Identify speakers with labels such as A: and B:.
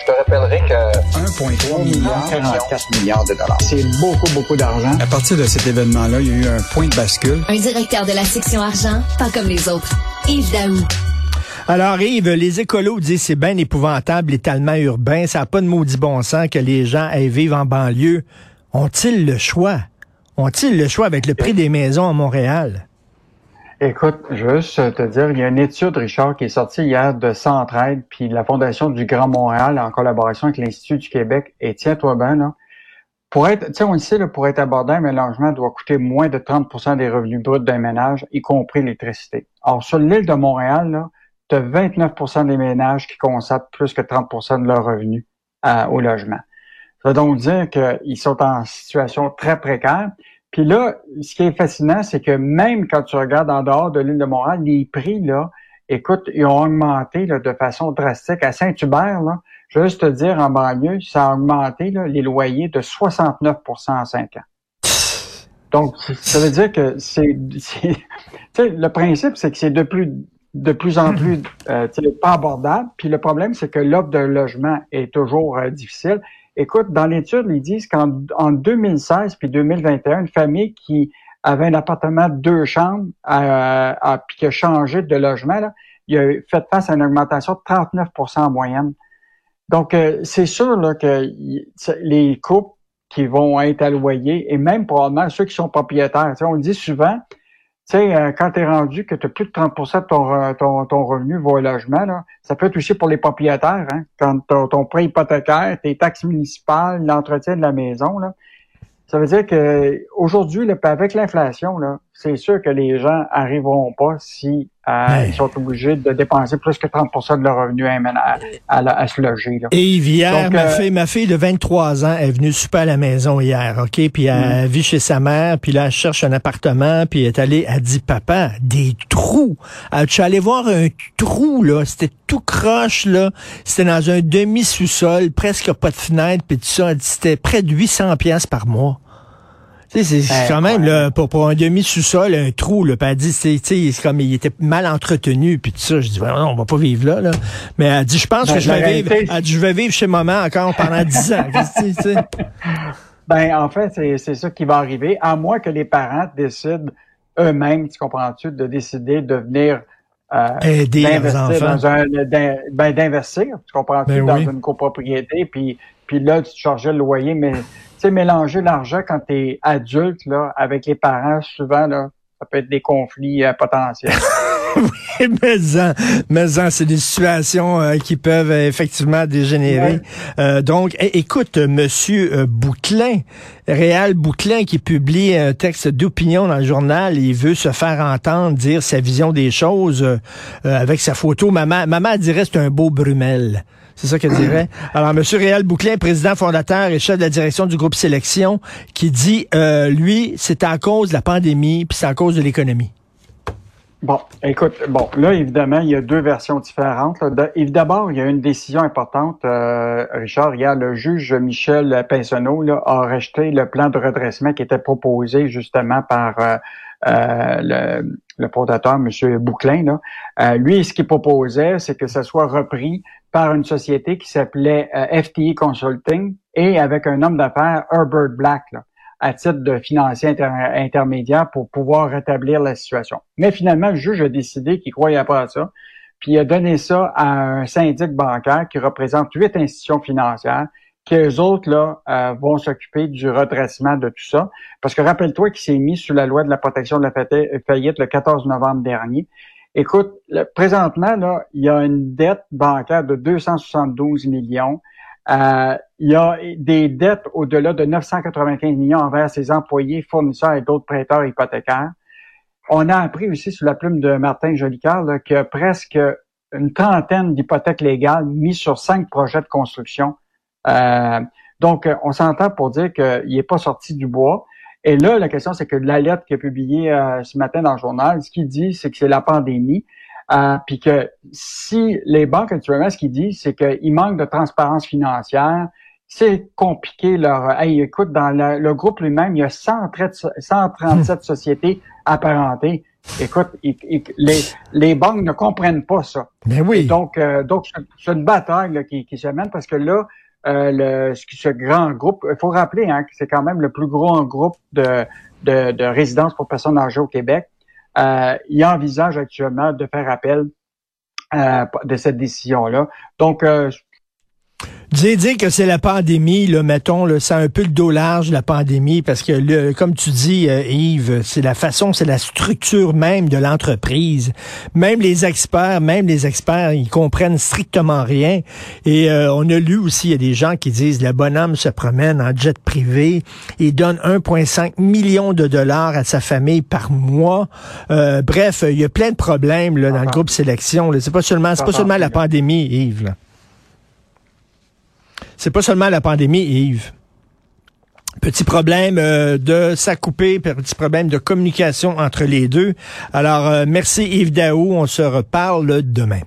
A: Je te rappellerai que
B: 1,3 milliard, 44 milliards de dollars. C'est beaucoup, beaucoup d'argent.
C: À partir de cet événement-là, il y a eu un point de bascule.
D: Un directeur de la section argent, pas comme les autres. Yves Daou.
E: Alors Yves, les écolos disent c'est bien épouvantable l'étalement urbain, ça n'a pas de maudit bon sens que les gens aillent vivre en banlieue. Ont-ils le choix? Ont-ils le choix avec le prix des maisons à Montréal?
F: Écoute, juste te dire, il y a une étude, Richard, qui est sortie hier de Centraide, puis la Fondation du Grand Montréal, en collaboration avec l'Institut du Québec. Et tiens-toi bien, là, pour être, tu sais, on le sait, là, pour être abordable, un logement doit coûter moins de 30% des revenus bruts d'un ménage, y compris l'électricité. Alors, sur l'île de Montréal, tu as 29% des ménages qui consacrent plus que 30% de leurs revenus au logement. Ça veut donc dire qu'ils sont en situation très précaire. Puis là, ce qui est fascinant, c'est que même quand tu regardes en dehors de l'île de Montréal, les prix, là, écoute, ils ont augmenté là, de façon drastique. À Saint-Hubert, là, je veux juste te dire, en banlieue, ça a augmenté là, les loyers de 69% en cinq ans. Donc, ça veut dire que c'est... le principe, c'est que c'est de plus de plus en plus euh, pas abordable. Puis le problème, c'est que l'offre de logement est toujours euh, difficile. Écoute, dans l'étude, ils disent qu'en en 2016 puis 2021, une famille qui avait un appartement de deux chambres euh, puis qui a changé de logement, là, il a fait face à une augmentation de 39% en moyenne. Donc, euh, c'est sûr là, que les couples qui vont être à loyer, et même probablement ceux qui sont propriétaires, on le dit souvent, tu sais, euh, quand tu rendu que tu as plus de 30% de ton, ton, ton, revenu va au logement, là, ça peut être aussi pour les propriétaires. Hein, quand ton, ton prêt hypothécaire, tes taxes municipales, l'entretien de la maison, là, ça veut dire que aujourd'hui, avec l'inflation, c'est sûr que les gens arriveront pas si euh, ils sont obligés de dépenser plus que 30% de leur revenu à, à, se loger. Là.
E: Et hier, ma, euh, fille, ma fille de 23 ans est venue super à la maison hier, OK? Puis elle mm. vit chez sa mère, puis là, elle cherche un appartement, puis elle est allée, elle dit, papa, des trous. Elle, je suis allée voir un trou, là, c'était tout croche, là. C'était dans un demi-sous-sol, presque pas de fenêtre, puis tout ça. Elle dit, c'était près de 800 pièces par mois. C'est quand même, là, pour, pour un demi-sous-sol, un trou, là, elle dit, c'est comme, il était mal entretenu, puis tout ça. Je dis, non, on va pas vivre là, là. Mais elle dit, je pense ben, que je vais vivre, elle dit, je vais vivre chez maman encore pendant dix ans.
F: ben, en fait, c'est ça qui va arriver, à moins que les parents décident eux-mêmes, tu comprends-tu, de décider de venir euh,
E: aider enfants.
F: Dans un, ben, d'investir, tu comprends-tu, ben dans une copropriété, puis, puis là, tu te chargeais le loyer, mais sais, mélanger l'argent quand tu es adulte, là, avec les parents, souvent, là, ça peut être des conflits euh, potentiels.
E: oui, mais en, mais en, c'est des situations euh, qui peuvent euh, effectivement dégénérer. donc, écoute, Monsieur Bouclin, Réal Bouclin, qui publie un texte d'opinion dans le journal, il veut se faire entendre, dire sa vision des choses avec sa photo. Maman, maman dirait c'est un beau Brumel. C'est ça qu'elle dirait. Alors, M. Réal Bouclin, président fondateur et chef de la direction du groupe Sélection, qui dit, euh, lui, c'est à cause de la pandémie, puis c'est à cause de l'économie.
F: Bon, écoute, bon, là, évidemment, il y a deux versions différentes. D'abord, il y a une décision importante. Euh, Richard, hier, le juge Michel Pinsonneau là, a rejeté le plan de redressement qui était proposé justement par euh, euh, le, le fondateur, M. Bouclin. Là. Euh, lui, ce qu'il proposait, c'est que ça soit repris par une société qui s'appelait euh, FTE Consulting et avec un homme d'affaires, Herbert Black, là, à titre de financier intermédiaire pour pouvoir rétablir la situation. Mais finalement, le juge a décidé qu'il croyait pas à ça, puis il a donné ça à un syndic bancaire qui représente huit institutions financières qu'eux autres là euh, vont s'occuper du redressement de tout ça. Parce que rappelle-toi qu'il s'est mis sous la loi de la protection de la faillite le 14 novembre dernier. Écoute, présentement, là, il y a une dette bancaire de 272 millions. Euh, il y a des dettes au-delà de 995 millions envers ses employés, fournisseurs et d'autres prêteurs hypothécaires. On a appris aussi sous la plume de Martin Jolicoeur qu'il y presque une trentaine d'hypothèques légales mises sur cinq projets de construction. Euh, donc, on s'entend pour dire qu'il n'est pas sorti du bois. Et là, la question, c'est que la lettre qui est publiée euh, ce matin dans le journal, ce qu'il dit, c'est que c'est la pandémie. Euh, puis que si les banques actuellement, ce qu'ils disent, c'est qu'il manque de transparence financière, c'est compliqué leur. écoute, dans le groupe lui-même, il y a 137 sociétés apparentées. Écoute, les, les banques ne comprennent pas ça.
E: Mais oui.
F: donc, euh, donc c'est une bataille qui, qui se mène parce que là, euh, le, ce grand groupe, il faut rappeler hein, que c'est quand même le plus gros groupe de, de, de résidences pour personnes âgées au Québec. Euh, il envisage actuellement de faire appel euh, de cette décision-là. Donc, euh,
E: Dire, dire que c'est la pandémie, là, mettons, là, c'est un peu le dos large, la pandémie, parce que, le, comme tu dis, euh, Yves, c'est la façon, c'est la structure même de l'entreprise. Même les experts, même les experts, ils comprennent strictement rien. Et euh, on a lu aussi, il y a des gens qui disent, le bonhomme se promène en jet privé et donne 1,5 million de dollars à sa famille par mois. Euh, bref, il y a plein de problèmes là, dans le groupe sélection. C'est pas seulement, c'est pas seulement la pandémie, Yves. Là. C'est pas seulement la pandémie, Yves. Petit problème euh, de s'accouper, petit problème de communication entre les deux. Alors, euh, merci Yves Daou. On se reparle demain.